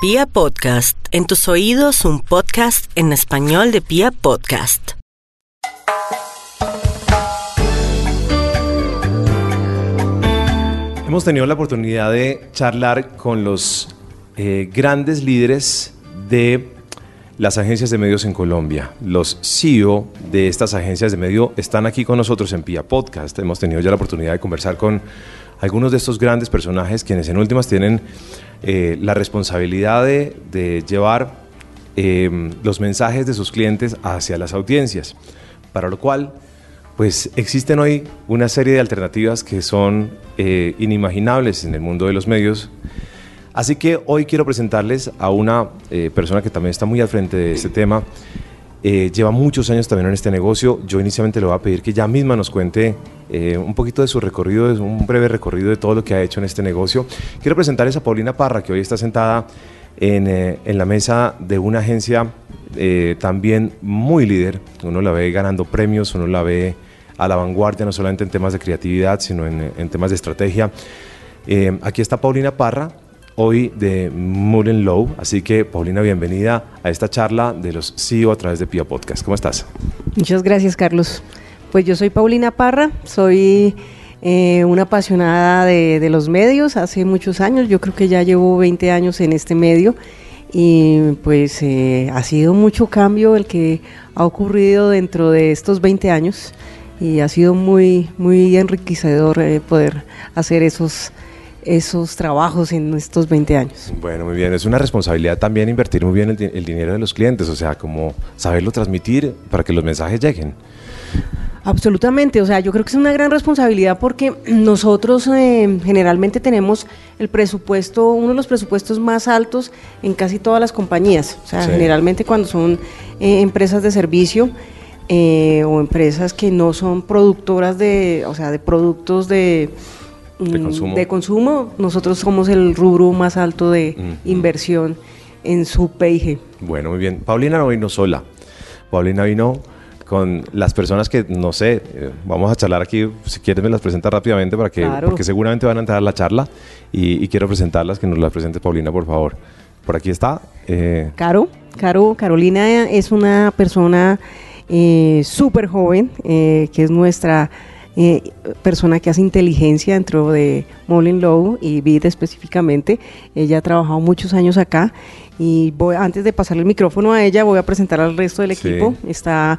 Pia Podcast, en tus oídos un podcast en español de Pia Podcast. Hemos tenido la oportunidad de charlar con los eh, grandes líderes de las agencias de medios en Colombia. Los CEO de estas agencias de medios están aquí con nosotros en Pia Podcast. Hemos tenido ya la oportunidad de conversar con algunos de estos grandes personajes quienes en últimas tienen eh, la responsabilidad de, llevar eh, los mensajes de sus clientes hacia las audiencias, para lo cual pues existen hoy una serie de alternativas que son eh, inimaginables en el mundo de los medios. Así que hoy quiero presentarles a una persona que también está muy al frente de este tema. lleva muchos años también en este negocio. Yo inicialmente le voy a pedir que ya misma nos cuente eh, un poquito de su recorrido, un breve recorrido de todo lo que ha hecho en este negocio. Quiero presentarles a Paulina Parra, que hoy está sentada en, eh, en la mesa de una agencia eh, también muy líder. Uno la ve ganando premios, uno la ve a la vanguardia, no solamente en temas de creatividad, sino en, en temas de estrategia. aquí está Paulina Parra, hoy de Mullen Low. Así que, Paulina, bienvenida a esta charla de los CEO a través de Pia Podcast. ¿Cómo estás? Muchas gracias, Carlos. Pues yo soy Paulina Parra, soy eh, una apasionada de, los medios hace muchos años, yo creo que ya llevo 20 años en este medio y pues eh, ha sido mucho cambio el que ha ocurrido dentro de estos 20 años y ha sido muy, muy enriquecedor eh, poder hacer esos esos trabajos en estos 20 años. Bueno, muy bien. Es una responsabilidad también invertir muy bien el, el dinero de los clientes, o sea, como saberlo transmitir para que los mensajes lleguen. Absolutamente, o sea, yo creo que es una gran responsabilidad porque nosotros eh, generalmente tenemos el presupuesto, uno de los presupuestos más altos en casi todas las compañías, o sea, generalmente cuando son eh, empresas de servicio eh, o empresas que no son productoras de, o sea, de productos de, mm, de, consumo. nosotros somos el rubro más alto de inversión en su PIG. Bueno, muy bien. Paulina no vino sola, Paulina vino con las personas que, no sé, eh, vamos a charlar aquí, si quieres me las presenta rápidamente para que, porque seguramente van a entrar a la charla y, quiero presentarlas, que nos las presente Paulina, por favor. Por aquí está. Eh. Caro, Caro, Carolina es una persona eh, súper joven, que es nuestra persona que hace inteligencia dentro de Molin Low y BID específicamente. Ella ha trabajado muchos años acá y voy, antes de pasarle el micrófono a ella, voy a presentar al resto del equipo. Está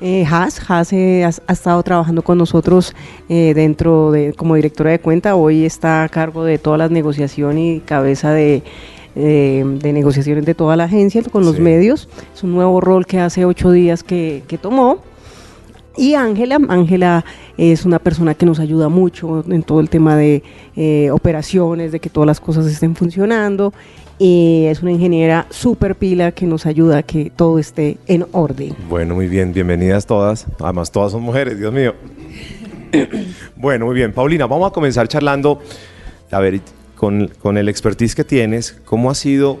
eh, Haas, Haas eh, ha, estado trabajando con nosotros eh, dentro de como directora de cuenta. Hoy está a cargo de todas las negociaciones y cabeza de, negociaciones de toda la agencia con los medios. Es un nuevo rol que hace ocho días que, que tomó. Y Ángela, Ángela es una persona que nos ayuda mucho en todo el tema de eh, operaciones, de que todas las cosas estén funcionando y es una ingeniera súper pila que nos ayuda a que todo esté en orden. Bueno, muy bien, bienvenidas todas. Además, todas son mujeres, Dios mío. bueno, muy bien. Paulina, vamos a comenzar charlando, a ver, con, con el expertise que tienes, ¿cómo ha sido,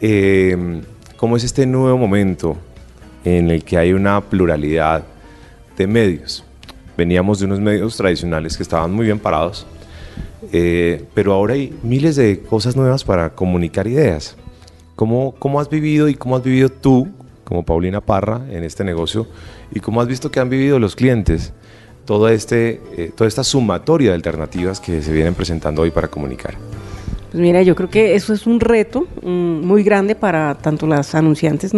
eh, cómo es este nuevo momento en el que hay una pluralidad de medios? Veníamos de unos medios tradicionales que estaban muy bien parados eh, pero ahora hay miles de cosas nuevas para comunicar ideas. ¿Cómo, ¿Cómo has vivido y cómo has vivido tú, como Paulina Parra, en este negocio? ¿Y cómo has visto que han vivido los clientes todo este, eh, toda esta sumatoria de alternativas que se vienen presentando hoy para comunicar? Pues mira, yo creo que eso es un reto mm, muy grande para tanto las anunciantes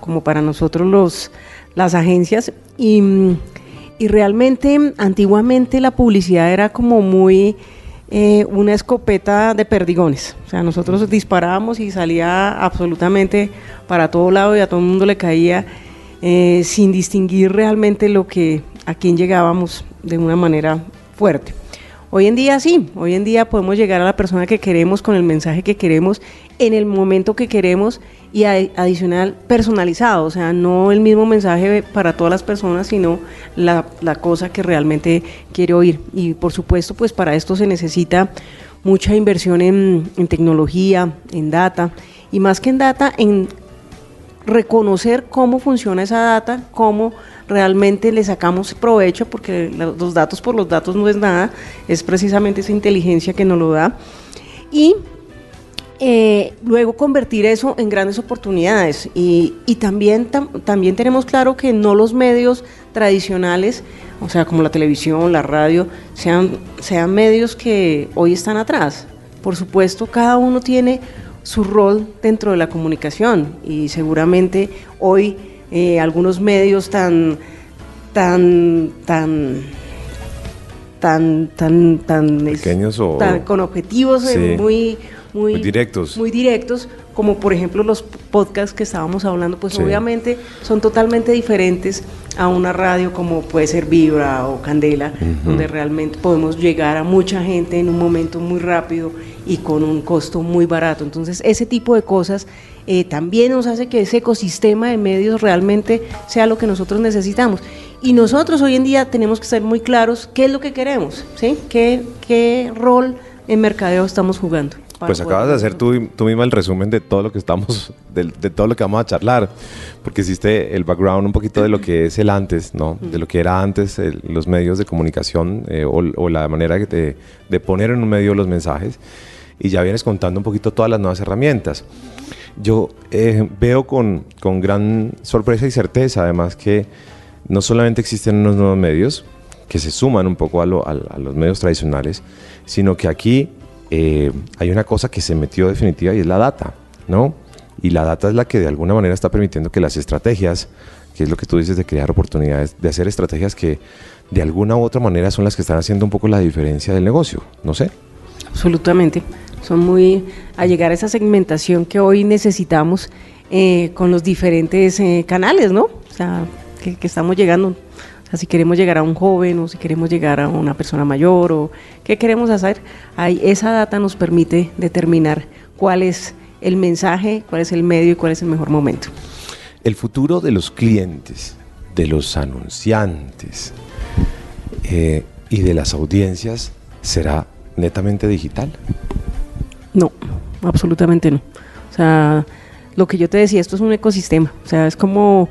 como para nosotros los, las agencias. Y, y realmente, antiguamente la publicidad era como muy eh, una escopeta de perdigones. O sea, nosotros disparábamos y salía absolutamente para todo lado y a todo el mundo le caía eh, sin distinguir realmente lo que a quién llegábamos de una manera fuerte. Hoy en día sí, hoy en día podemos llegar a la persona que queremos con el mensaje que queremos en el momento que queremos y adicional personalizado, o sea, no el mismo mensaje para todas las personas, sino la, cosa que realmente quiere oír. Y por supuesto, pues para esto se necesita mucha inversión en, en tecnología, en data, y más que en data, en reconocer cómo funciona esa data, cómo realmente le sacamos provecho, porque los datos por los datos no es nada, es precisamente esa inteligencia que nos lo da. Y eh, luego convertir eso en grandes oportunidades. Y, también, también tenemos claro que no los medios tradicionales, o sea, como la televisión, la radio, sean, sean medios que hoy están atrás. Por supuesto, cada uno tiene su rol dentro de la comunicación y seguramente hoy eh, algunos medios tan tan tan tan tan tan pequeños o con objetivos eh, muy muy, directos. Muy directos, como por ejemplo los podcasts que estábamos hablando, pues obviamente son totalmente diferentes a una radio como puede ser Vibra o Candela, donde realmente podemos llegar a mucha gente en un momento muy rápido y con un costo muy barato. Entonces, ese tipo de cosas eh, también nos hace que ese ecosistema de medios realmente sea lo que nosotros necesitamos. Y nosotros hoy en día tenemos que ser muy claros qué es lo que queremos, ¿sí? ¿Qué, qué rol en mercadeo estamos jugando? Pues acabas de hacer tú, tú misma el resumen de todo lo que estamos, de, todo lo que vamos a charlar, porque hiciste el background un poquito de lo que es el antes, ¿no? De lo que era antes los medios de comunicación eh, o, la manera de, de, poner en un medio los mensajes, y ya vienes contando un poquito todas las nuevas herramientas. Yo eh, veo con, con gran sorpresa y certeza, además, que no solamente existen unos nuevos medios que se suman un poco a, los medios tradicionales, sino que aquí eh, hay una cosa que se metió definitiva y es la data, ¿no? Y la data es la que de alguna manera está permitiendo que las estrategias, que es lo que tú dices de crear oportunidades, de hacer estrategias que de alguna u otra manera son las que están haciendo un poco la diferencia del negocio, no sé. Absolutamente, son muy a llegar a esa segmentación que hoy necesitamos eh, con los diferentes eh, canales, ¿no? O sea, que, estamos llegando si queremos llegar a un joven o si queremos llegar a una persona mayor o qué queremos hacer, ahí esa data nos permite determinar cuál es el mensaje, cuál es el medio y cuál es el mejor momento. El futuro de los clientes, de los anunciantes eh, y de las audiencias será netamente digital. No, absolutamente no. O sea, lo que yo te decía, esto es un ecosistema. O sea, es como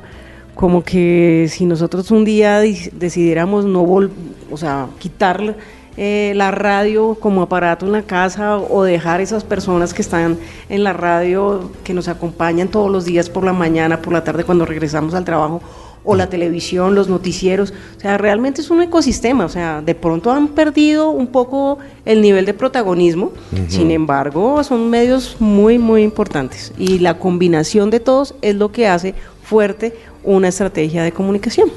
como que si nosotros un día decidiéramos no vol o sea, quitar eh, la radio como aparato en la casa o dejar esas personas que están en la radio, que nos acompañan todos los días por la mañana, por la tarde cuando regresamos al trabajo, o la televisión, los noticieros, o sea, realmente es un ecosistema, o sea, de pronto han perdido un poco el nivel de protagonismo, sin embargo, son medios muy, muy importantes y la combinación de todos es lo que hace fuerte una estrategia de comunicación.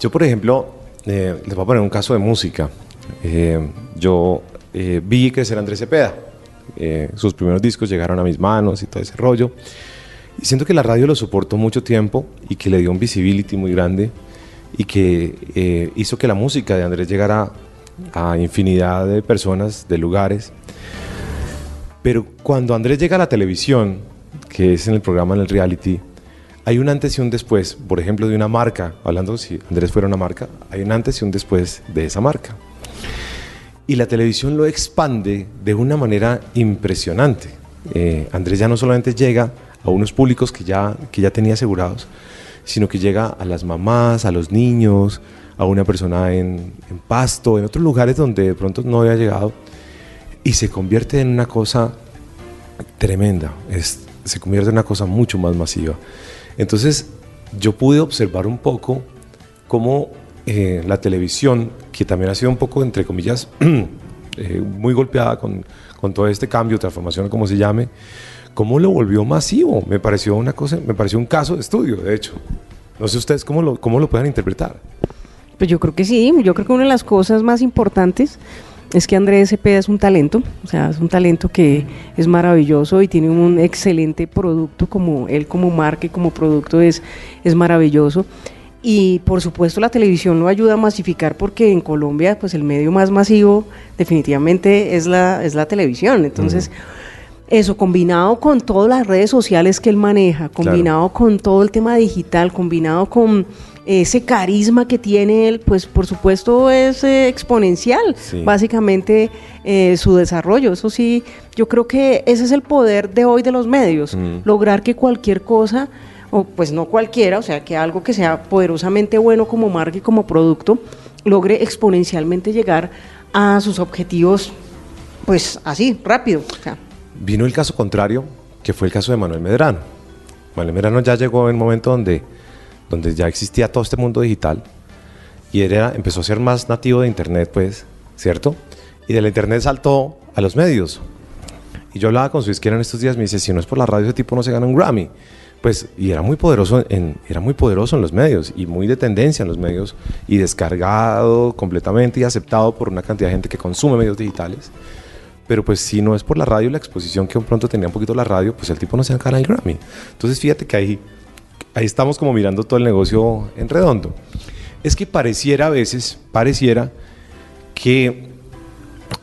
Yo, por ejemplo, eh, les voy a poner un caso de música. Eh, yo eh, vi crecer Andrés Cepeda. sus primeros discos llegaron a mis manos y todo ese rollo. Y siento que la radio lo soportó mucho tiempo y que le dio un visibility muy grande y que hizo que la música de Andrés llegara a infinidad de personas, de lugares. Pero cuando Andrés llega a la televisión, que es en el programa, en el reality, hay un antes y un después, por ejemplo, de una marca, hablando si Andrés fuera una marca, hay un antes y un después de esa marca. Y la televisión lo expande de una manera impresionante. Eh, Andrés ya no solamente llega a unos públicos que ya, que ya tenía asegurados, sino que llega a las mamás, a los niños, a una persona en, Pasto, en otros lugares donde de pronto no había llegado, y se convierte en una cosa tremenda, es, se convierte en una cosa mucho más masiva. Entonces yo pude observar un poco cómo eh, la televisión, que también ha sido un poco, entre comillas, eh, muy golpeada con, todo este cambio, transformación, como se llame, cómo lo volvió masivo. Me pareció una cosa, me pareció un caso de estudio, de hecho. No sé ustedes cómo lo, cómo lo puedan interpretar. Pues yo creo que sí, yo creo que una de las cosas más importantes es que Andrés Cepeda es un talento, o sea, es un talento que es maravilloso y tiene un excelente producto, como él como marca y como producto es, es maravilloso. Y por supuesto la televisión lo ayuda a masificar porque en Colombia pues el medio más masivo definitivamente es la, es la televisión. Entonces, eso combinado con todas las redes sociales que él maneja, combinado con todo el tema digital, combinado con ese carisma que tiene él, pues por supuesto es eh, exponencial, básicamente eh, su desarrollo. Eso sí, yo creo que ese es el poder de hoy de los medios, lograr que cualquier cosa, o pues no cualquiera, o sea, que algo que sea poderosamente bueno como marca y como producto, logre exponencialmente llegar a sus objetivos, pues así, rápido. vino el caso contrario, que fue el caso de Manuel Medrano. Manuel Medrano ya llegó en un momento donde, donde ya existía todo este mundo digital y era, empezó a ser más nativo de Internet, pues, ¿cierto? Y de la Internet saltó a los medios. Y yo hablaba con su izquierda en estos días, me dice, si no es por la radio, ese tipo no se gana un Grammy. Pues, y era muy poderoso en, era muy poderoso en los medios y muy de tendencia en los medios y descargado completamente y aceptado por una cantidad de gente que consume medios digitales. Pero pues si no es por la radio la exposición que pronto tenía un poquito la radio, pues el tipo no se gana el Grammy. Entonces fíjate que ahí, ahí estamos como mirando todo el negocio en redondo. Es que pareciera a veces, pareciera que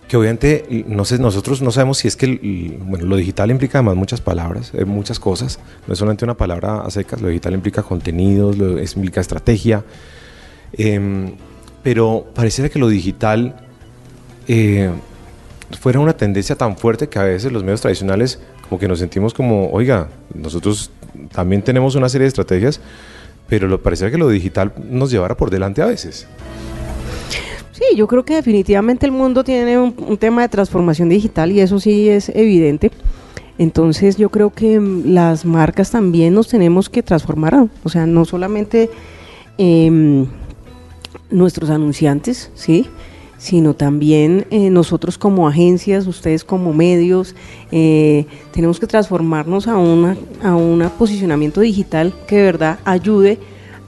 que obviamente nosotros no sabemos si es que bueno, lo digital implica además muchas palabras, eh, muchas cosas, no es solamente una palabra a secas, lo digital implica contenidos, lo, implica estrategia, em, pero pareciera que lo digital eh, fuera una tendencia tan fuerte que a veces los medios tradicionales como que nos sentimos como, oiga, nosotros también tenemos una serie de estrategias, pero lo pareciera que lo digital nos llevara por delante a veces. Sí, yo creo que definitivamente el mundo tiene un, tema de transformación digital y eso sí es evidente. Entonces yo creo que mm, las marcas también nos tenemos que transformar, o sea, no solamente em, nuestros anunciantes, ¿sí? sino también eh, nosotros como agencias, ustedes como medios, eh, tenemos que transformarnos a un a una posicionamiento digital que de verdad ayude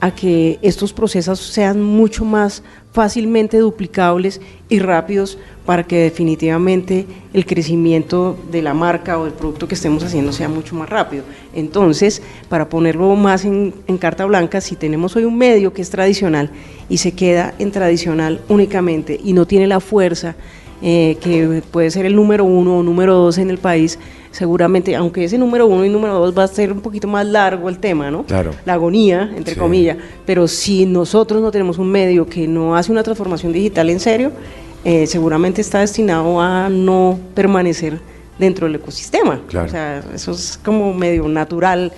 a que estos procesos sean mucho más fácilmente duplicables y rápidos para que definitivamente el crecimiento de la marca o del producto que estemos haciendo sea mucho más rápido. Entonces, para ponerlo más en, carta blanca, si tenemos hoy un medio que es tradicional y se queda en tradicional únicamente y no tiene la fuerza eh, que puede ser el número uno o número dos en el país, seguramente, aunque ese número uno y número dos va a ser un poquito más largo el tema, ¿no? Claro. La agonía, entre comillas, pero si nosotros no tenemos un medio que no hace una transformación digital en serio, eh, seguramente está destinado a no permanecer dentro del ecosistema. Claro. O sea, eso es como medio natural.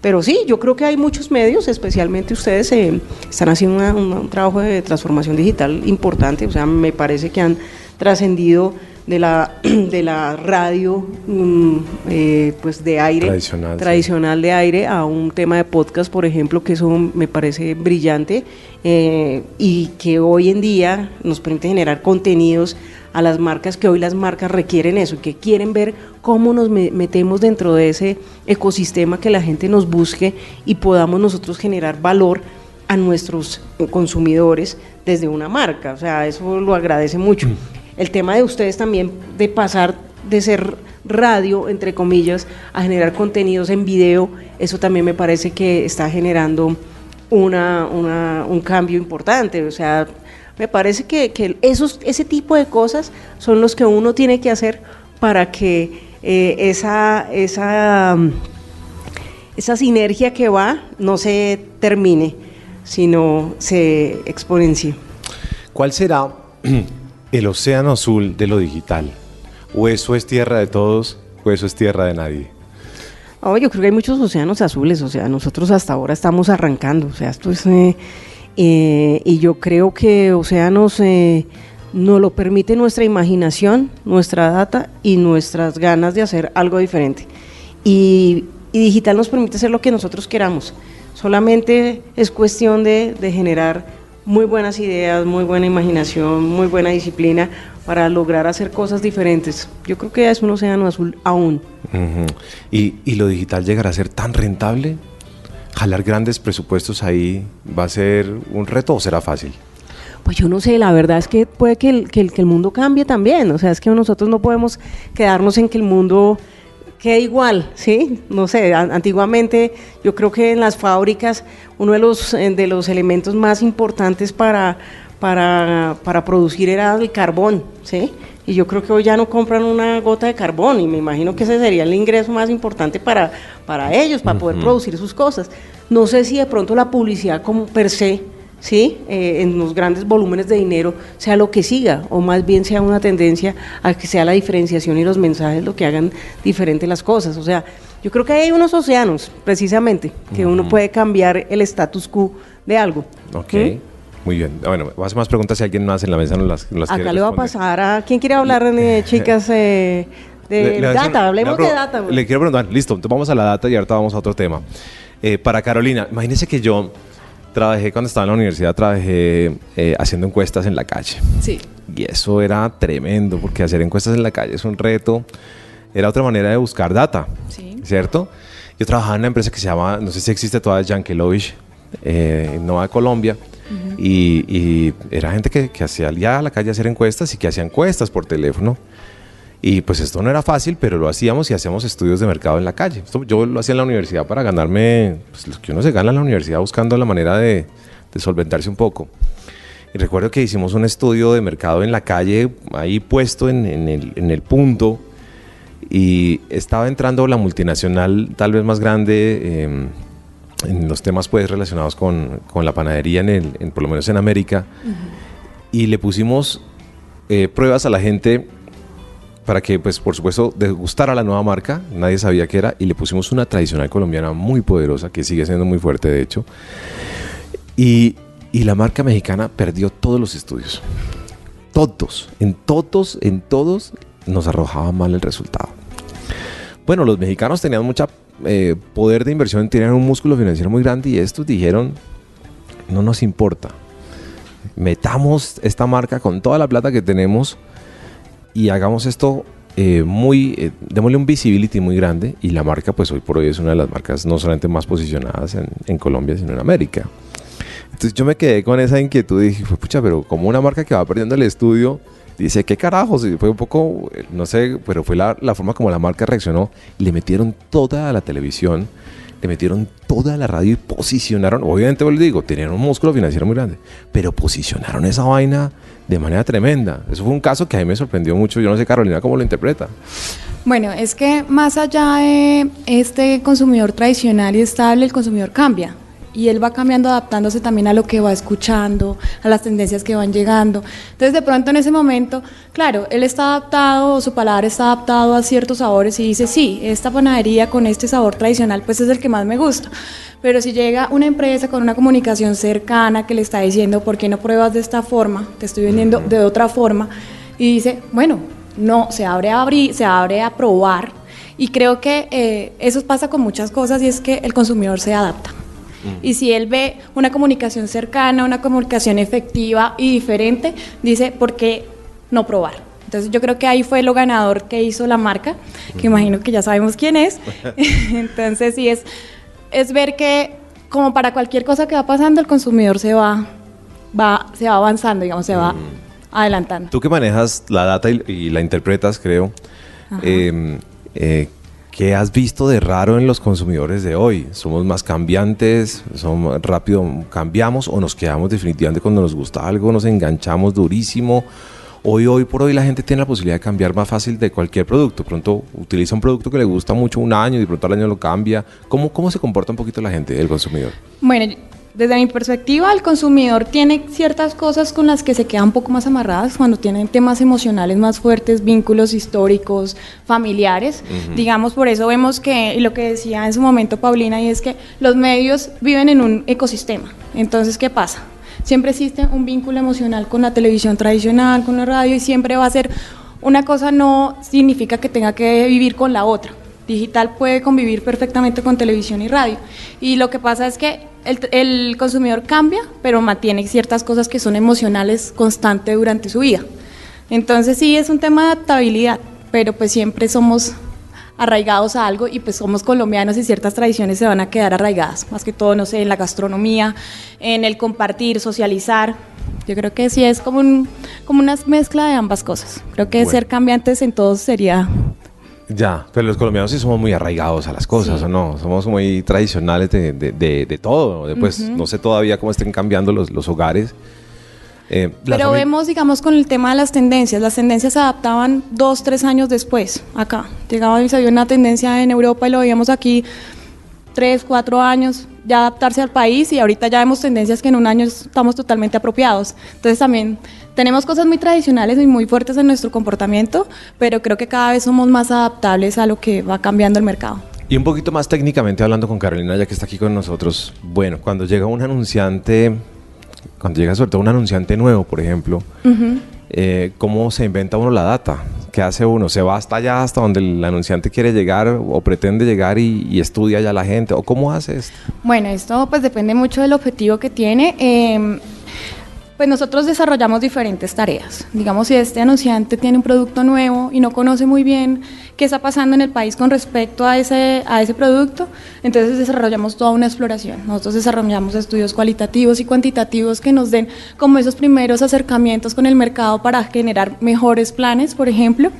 Pero sí, yo creo que hay muchos medios, especialmente ustedes eh, están haciendo un trabajo de transformación digital importante, o sea, me parece que han trascendido de la, de la radio mm, eh, pues de aire tradicional, de aire a un tema de podcast por ejemplo que eso me parece brillante eh, y que hoy en día nos permite generar contenidos a las marcas que hoy las marcas requieren eso que quieren ver cómo nos metemos dentro de ese ecosistema que la gente nos busque y podamos nosotros generar valor a nuestros consumidores desde una marca. O sea eso lo agradece mucho. Mm el tema de ustedes también de pasar de ser radio, entre comillas, a generar contenidos en video, eso también me parece que está generando una, un cambio importante. O sea, me parece que, esos, ese tipo de cosas son los que uno tiene que hacer para que eh, esa, esa, esa sinergia que va no se termine, sino se exponencie. ¿Cuál será el océano azul de lo digital? ¿O eso es tierra de todos o eso es tierra de nadie? Oh, yo creo que hay muchos océanos azules, o sea, nosotros hasta ahora estamos arrancando, o sea, esto es... Eh, eh, y yo creo que océanos eh, nos lo permite nuestra imaginación, nuestra data y nuestras ganas de hacer algo diferente. Y, digital nos permite hacer lo que nosotros queramos. Solamente es cuestión de, de generar muy buenas ideas, muy buena imaginación, muy buena disciplina para lograr hacer cosas diferentes. Yo creo que es un océano azul aún. ¿Y, lo digital llegará a ser tan rentable? ¿Jalar grandes presupuestos ahí va a ser un reto o será fácil? Pues yo no sé, la verdad es que puede que el, que el mundo cambie también, o sea, es que nosotros no podemos quedarnos en que el mundo quede igual, ¿sí? No sé, antiguamente yo creo que en las fábricas uno de los, eh, de los elementos más importantes para, para, para producir era el carbón, ¿sí? Y yo creo que hoy ya no compran una gota de carbón y me imagino que ese sería el ingreso más importante para, para ellos, para poder producir sus cosas. No sé si de pronto la publicidad como per se ¿sí? Eh, en los grandes volúmenes de dinero sea lo que siga, o más bien sea una tendencia a que sea la diferenciación y los mensajes lo que hagan diferente las cosas. O sea, yo creo que hay unos océanos, precisamente, que uno puede cambiar el status quo de algo. Ok. Muy bien. Bueno, a más preguntas si alguien más en la mesa no las, Acá le va a pasar a... ¿Quién quiere hablar, chicas, eh, De Le- le data, una- hablemos le- de data. Le quiero preguntar, listo, entonces vamos a la data y ahorita vamos a otro tema. Eh, para Carolina, imagínese que yo trabajé cuando estaba en la universidad, trabajé eh, haciendo encuestas en la calle. Sí. Y eso era tremendo, porque hacer encuestas en la calle es un reto. Era otra manera de buscar data, Sí. ¿cierto? Yo trabajaba en una empresa que se llama, no sé si existe todavía, Yankelovich, eh, en Nueva Colombia. y, y era gente que, que hacía ya a la calle hacer encuestas y que hacía encuestas por teléfono. Y pues esto no era fácil, pero lo hacíamos y hacíamos estudios de mercado en la calle. Esto yo lo hacía en la universidad para ganarme pues, lo que uno se gana en la universidad buscando la manera de, de solventarse un poco. Y recuerdo que hicimos un estudio de mercado en la calle, ahí puesto en, en el, en el punto, y estaba entrando la multinacional tal vez más grande eh, en los temas pues relacionados con, con la panadería, en el, en- por lo menos en América, y le pusimos eh, pruebas a la gente para que, pues, por supuesto, degustara la nueva marca. Nadie sabía qué era. Y le pusimos una tradicional colombiana muy poderosa, que sigue siendo muy fuerte, de hecho. Y, y la marca mexicana perdió todos los estudios. Todos, en todos, en todos nos arrojaba mal el resultado. Bueno, los mexicanos tenían mucha eh, poder de inversión, tenían un músculo financiero muy grande y estos dijeron, no nos importa. Metamos esta marca con toda la plata que tenemos y hagamos esto eh, muy, eh, démosle un visibility muy grande y la marca pues hoy por hoy es una de las marcas no solamente más posicionadas en, en Colombia sino en América. Entonces yo me quedé con esa inquietud y dije, "Fue, pucha, pero como una marca que va perdiendo el estudio, dice, ¿qué carajos? Y fue un poco, eh, no sé, pero fue la, la forma como la marca reaccionó. Le metieron toda la televisión, metieron toda la radio y posicionaron, obviamente les digo, tenían un músculo financiero muy grande, pero posicionaron esa vaina de manera tremenda. Eso fue un caso que a mí me sorprendió mucho. Yo no sé, Carolina, cómo lo interpreta. Bueno, es que más allá de este consumidor tradicional y estable, el consumidor cambia. Y él va cambiando, adaptándose también a lo que va escuchando, a las tendencias que van llegando. Entonces, de pronto en ese momento, claro, él está adaptado, su paladar está adaptado a ciertos sabores y dice, sí, esta panadería con este sabor tradicional, pues es el que más me gusta. Pero si llega una empresa con una comunicación cercana que le está diciendo, ¿por qué no pruebas de esta forma? Te estoy vendiendo de otra forma. Y dice, bueno, no, se abre a abrir, se abre a probar. Y creo que eh, eso pasa con muchas cosas y es que el consumidor se adapta. Y si él ve una comunicación cercana, una comunicación efectiva y diferente, dice, ¿por qué no probar? Entonces yo creo que ahí fue lo ganador que hizo la marca, que imagino que ya sabemos quién es. Entonces sí es, es ver que como para cualquier cosa que va pasando, el consumidor se va, va, se va avanzando, digamos, se va adelantando. Tú que manejas la data y, y la interpretas, creo, eh, eh, ¿qué has visto de raro en los consumidores de hoy? ¿Somos más cambiantes? ¿Somos rápido cambiamos o nos quedamos definitivamente cuando nos gusta algo, nos enganchamos durísimo? Hoy, hoy por hoy la gente tiene la posibilidad de cambiar más fácil de cualquier producto. Pronto utiliza un producto que le gusta mucho un año y pronto al año lo cambia. ¿Cómo, cómo se comporta un poquito la gente, el consumidor? Bueno, desde mi perspectiva, el consumidor tiene ciertas cosas con las que se queda un poco más amarradas cuando tienen temas emocionales más fuertes, vínculos históricos, familiares. Digamos, por eso vemos que, y lo que decía en su momento Paulina, y es que los medios viven en un ecosistema. Entonces, ¿qué pasa? Siempre existe un vínculo emocional con la televisión tradicional, con la radio, y siempre va a ser una cosa no significa que tenga que vivir con la otra. Digital puede convivir perfectamente con televisión y radio. Y lo que pasa es que el, el consumidor cambia, pero mantiene ciertas cosas que son emocionales constantes durante su vida. Entonces sí es un tema de adaptabilidad, pero pues siempre somos arraigados a algo y pues somos colombianos y ciertas tradiciones se van a quedar arraigadas, más que todo, no sé, en la gastronomía, en el compartir, socializar. Yo creo que sí es como, un, como una mezcla de ambas cosas. Creo que Bueno. ser cambiantes en todo sería Ya, pero los colombianos sí somos muy arraigados a las cosas, Sí. ¿o no? Somos muy tradicionales de, de- de- de todo. Después, no sé todavía cómo estén cambiando los, los hogares. Eh, Pero vemos, digamos, con el tema de las tendencias. Las tendencias se adaptaban dos, tres años después, acá. Llegaba y se vio una tendencia en Europa y lo veíamos aquí tres, cuatro años, ya adaptarse al país y ahorita ya vemos tendencias que en un año estamos totalmente apropiados. Entonces también tenemos cosas muy tradicionales y muy fuertes en nuestro comportamiento, pero creo que cada vez somos más adaptables a lo que va cambiando el mercado. Y un poquito más técnicamente hablando con Carolina, ya que está aquí con nosotros. Bueno, cuando llega un anunciante, cuando llega sobre todo un anunciante nuevo, por ejemplo, eh, ¿cómo se inventa uno la data? ¿Qué hace uno? ¿Se va hasta allá, hasta donde el anunciante quiere llegar o pretende llegar y, estudia ya la gente? ¿O cómo hace esto? Bueno, esto pues depende mucho del objetivo que tiene. Eh, pues nosotros desarrollamos diferentes tareas. Digamos, si este anunciante tiene un producto nuevo y no conoce muy bien qué está pasando en el país con respecto a ese, a ese producto, entonces desarrollamos toda una exploración. Nosotros desarrollamos estudios cualitativos y cuantitativos que nos den como esos primeros acercamientos con el mercado para generar mejores planes, por ejemplo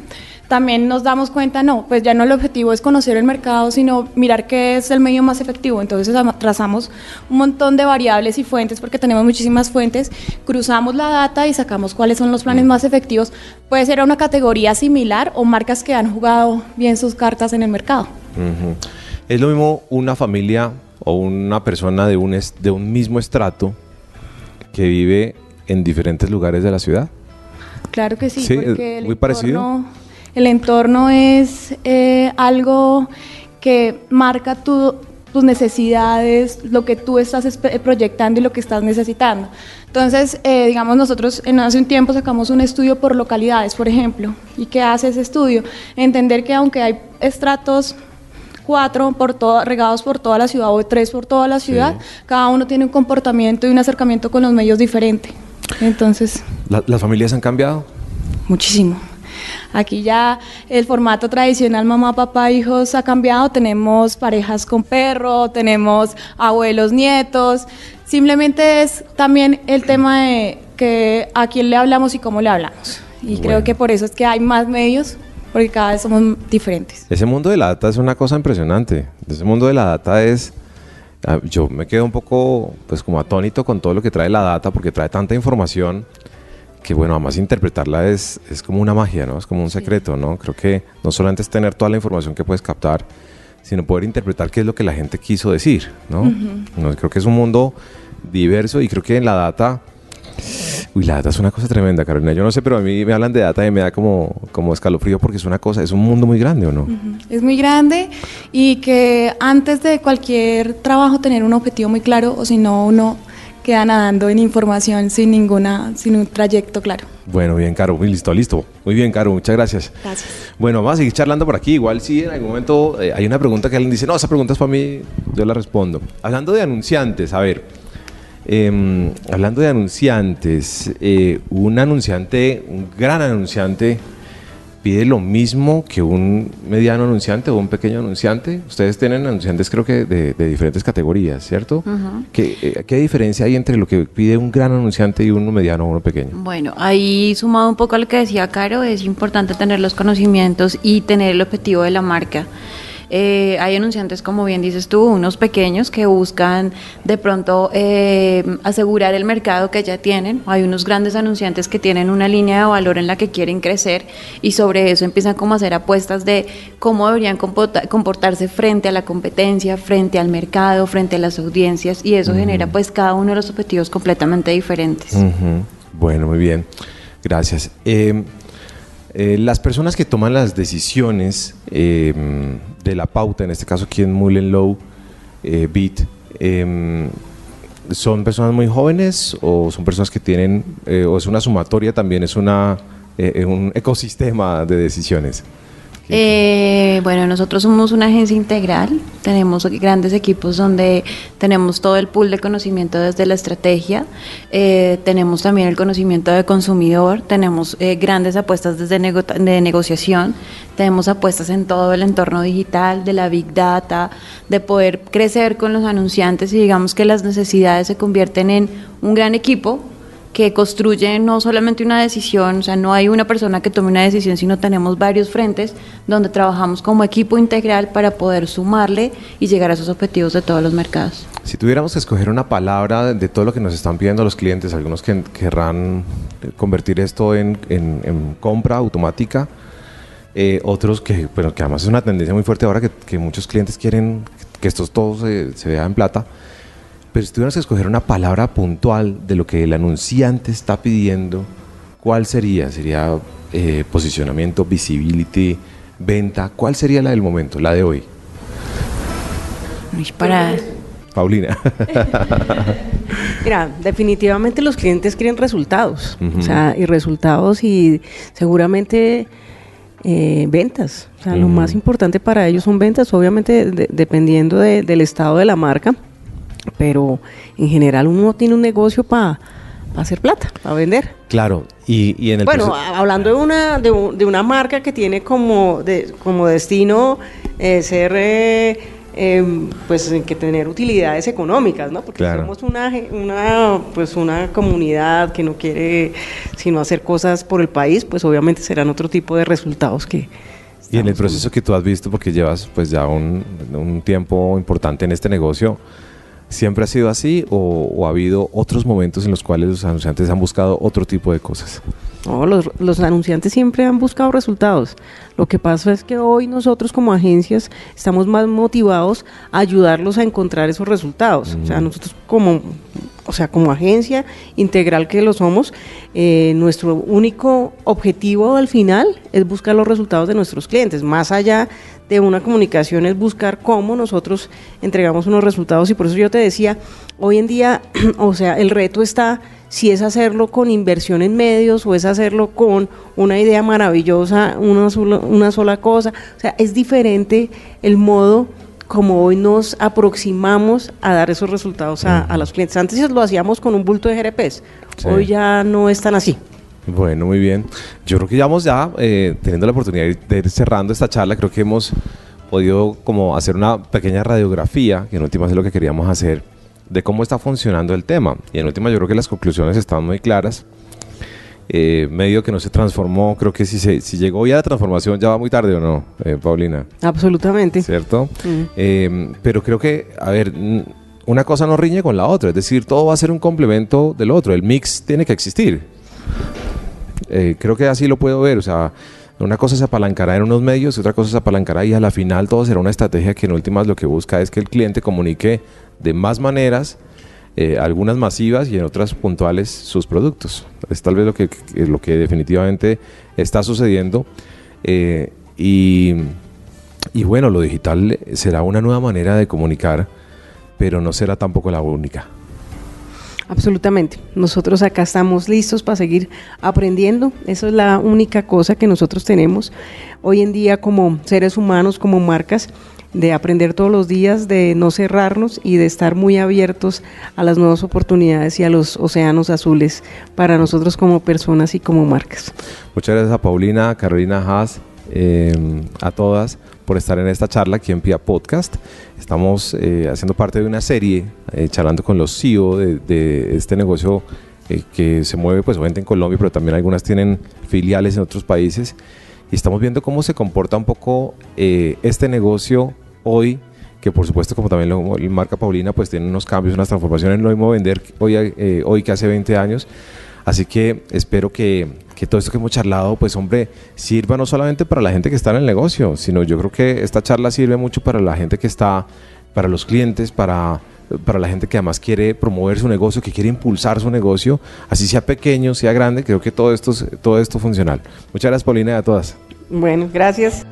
también nos damos cuenta, no, pues ya no el objetivo es conocer el mercado, sino mirar qué es el medio más efectivo. Entonces trazamos un montón de variables y fuentes, porque tenemos muchísimas fuentes, cruzamos la data y sacamos cuáles son los planes más efectivos. Puede ser a una categoría similar o marcas que han jugado bien sus cartas en el mercado. Es lo mismo una familia o una persona de un, es- de un mismo estrato que vive en diferentes lugares de la ciudad. Claro que sí, Sí, porque es el muy parecido. entorno, el entorno es eh, algo que marca tu- tus necesidades, lo que tú estás proyectando y lo que estás necesitando. Entonces, eh, digamos, nosotros en hace un tiempo sacamos un estudio por localidades, por ejemplo. ¿Y qué hace ese estudio? Entender que aunque hay estratos cuatro por todo, regados por toda la ciudad o tres por toda la ciudad, cada uno tiene un comportamiento y un acercamiento con los medios diferente. Entonces, La- ¿Las familias han cambiado? Muchísimo. Aquí ya el formato tradicional mamá, papá, hijos ha cambiado. Tenemos parejas con perro, tenemos abuelos, nietos. Simplemente es también el tema de que a quién le hablamos y cómo le hablamos. Y Bueno. creo que por eso es que hay más medios, porque cada vez somos diferentes. Ese mundo de la data es una cosa impresionante. Ese mundo de la data es... ah, Yo me quedo un poco, pues como atónito con todo lo que trae la data, porque trae tanta información que, bueno, además interpretarla es, es como una magia, ¿no? Es como un secreto, ¿no? Creo que no solamente es tener toda la información que puedes captar, sino poder interpretar qué es lo que la gente quiso decir, ¿no? No, Creo que es un mundo diverso y creo que en la data... Uy, la data es una cosa tremenda, Carolina. Yo no sé, pero a mí me hablan de data y me da como, como escalofrío porque es una cosa, es un mundo muy grande, ¿o no? Es muy grande y que antes de cualquier trabajo tener un objetivo muy claro o si no uno queda nadando en información sin ninguna sin un trayecto claro. Bueno, bien, Caro. Muy listo, listo. Muy bien, Caro. Muchas gracias. Gracias. Bueno, vamos a seguir charlando por aquí. Igual si en algún momento eh, hay una pregunta que alguien dice, no, esa pregunta es para mí, yo la respondo. Hablando de anunciantes, a ver, em, hablando de anunciantes, eh, un anunciante, un gran anunciante, pide lo mismo que un mediano anunciante o un pequeño anunciante. Ustedes tienen anunciantes creo que de, de diferentes categorías, ¿cierto? ¿Qué, eh, ¿Qué diferencia hay entre lo que pide un gran anunciante y uno mediano o uno pequeño? Bueno, ahí sumado un poco a lo que decía Caro, es importante tener los conocimientos y tener el objetivo de la marca. Eh, hay anunciantes, como bien dices tú, unos pequeños que buscan de pronto eh, asegurar el mercado que ya tienen. Hay unos grandes anunciantes que tienen una línea de valor en la que quieren crecer y sobre eso empiezan como a hacer apuestas de cómo deberían comporta- comportarse frente a la competencia, frente al mercado, frente a las audiencias y eso genera pues cada uno de los objetivos completamente diferentes. Bueno, muy bien. Gracias. Eh, eh, las personas que toman las decisiones eh, de la pauta, en este caso aquí en Mullen Low, eh, Beat, eh, ¿son personas muy jóvenes o son personas que tienen, eh, o es una sumatoria también, es una, eh, un ecosistema de decisiones? Eh, bueno, nosotros somos una agencia integral, tenemos grandes equipos donde tenemos todo el pool de conocimiento desde la estrategia, eh, tenemos también el conocimiento de consumidor, tenemos eh, grandes apuestas desde de negociación, tenemos apuestas en todo el entorno digital, de la big data, de poder crecer con los anunciantes y digamos que las necesidades se convierten en un gran equipo que construye no solamente una decisión, o sea, no hay una persona que tome una decisión, sino tenemos varios frentes donde trabajamos como equipo integral para poder sumarle y llegar a esos objetivos de todos los mercados. Si tuviéramos que escoger una palabra de todo lo que nos están pidiendo los clientes, algunos que querrán convertir esto en, en- en compra automática, eh, otros que, bueno, que además es una tendencia muy fuerte ahora que, que muchos clientes quieren que esto todo se, se vea en plata. Pero si tuviéramos que escoger una palabra puntual de lo que el anunciante está pidiendo, ¿cuál sería? ¿Sería eh, posicionamiento, visibility, venta? ¿Cuál sería la del momento, la de hoy? Para, Paulina. Mira, definitivamente los clientes quieren resultados, o sea, y resultados y seguramente eh, ventas. O sea, lo más importante para ellos son ventas, obviamente de- dependiendo de- del estado de la marca, pero en general uno tiene un negocio para hacer plata, para vender. Claro, y, y en el Bueno, hablando de una, de, un- de una marca que tiene como, de, como destino eh, ser, eh, em, pues, que tener utilidades económicas, ¿no? Porque Claro. somos una, una, pues, una comunidad que no quiere sino hacer cosas por el país, pues obviamente serán otro tipo de resultados que... Y en el proceso que tú has visto, porque llevas pues ya un, un tiempo importante en este negocio, ¿siempre ha sido así o, o ha habido otros momentos en los cuales los anunciantes han buscado otro tipo de cosas? No, los, los anunciantes siempre han buscado resultados. Lo que pasa es que hoy nosotros como agencias estamos más motivados a ayudarlos a encontrar esos resultados. O sea, nosotros como, o sea, como agencia integral que lo somos, eh, nuestro único objetivo al final es buscar los resultados de nuestros clientes. Más allá de una comunicación es buscar cómo nosotros entregamos unos resultados y por eso yo te decía, hoy en día, o sea, el reto está si es hacerlo con inversión en medios o es hacerlo con una idea maravillosa, una sola, una sola cosa. O sea, es diferente el modo como hoy nos aproximamos a dar esos resultados a, a los clientes. Antes lo hacíamos con un bulto de GRPs, Sí. hoy ya no es tan así. Bueno, muy bien. Yo creo que ya vamos ya eh, teniendo la oportunidad de ir cerrando esta charla. Creo que hemos podido como hacer una pequeña radiografía, que en última es lo que queríamos hacer, de cómo está funcionando el tema. Y en última yo creo que las conclusiones están muy claras. Eh, medio que no se transformó, creo que si, se, si llegó ya la transformación ya va muy tarde o no, eh, Paulina. Absolutamente. ¿cierto? Mm. Eh, pero creo que, a ver, una cosa no riñe con la otra, es decir, todo va a ser un complemento del otro, el mix tiene que existir. Eh, creo que así lo puedo ver, o sea, una cosa se apalancará en unos medios, otra cosa se apalancará y a la final todo será una estrategia que en últimas lo que busca es que el cliente comunique de más maneras, eh, algunas masivas y en otras puntuales sus productos. Es tal vez lo que, lo que definitivamente está sucediendo. eh, y, y bueno, lo digital será una nueva manera de comunicar, pero no será tampoco la única. Absolutamente. Nosotros acá estamos listos para seguir aprendiendo. Eso es la única cosa que nosotros tenemos hoy en día como seres humanos, como marcas, de aprender todos los días, de no cerrarnos y de estar muy abiertos a las nuevas oportunidades y a los océanos azules para nosotros como personas y como marcas. Muchas gracias a Paulina, Carolina Haas, eh, a todas por estar en esta charla aquí en Pia Podcast. Estamos eh, haciendo parte de una serie, eh, charlando con los CEO de, de este negocio eh, que se mueve pues obviamente en Colombia, pero también algunas tienen filiales en otros países. Y estamos viendo cómo se comporta un poco eh, este negocio hoy, que por supuesto como también lo marca Paulina, pues tiene unos cambios, unas transformaciones, lo mismo vender hoy, eh, hoy que hace 20 años. Así que espero que, que todo esto que hemos charlado, pues hombre, sirva no solamente para la gente que está en el negocio, sino yo creo que esta charla sirve mucho para la gente que está, para los clientes, para, para la gente que además quiere promover su negocio, que quiere impulsar su negocio, así sea pequeño, sea grande, creo que todo esto es, todo esto es funcional. Muchas gracias Paulina y a todas. Bueno, gracias.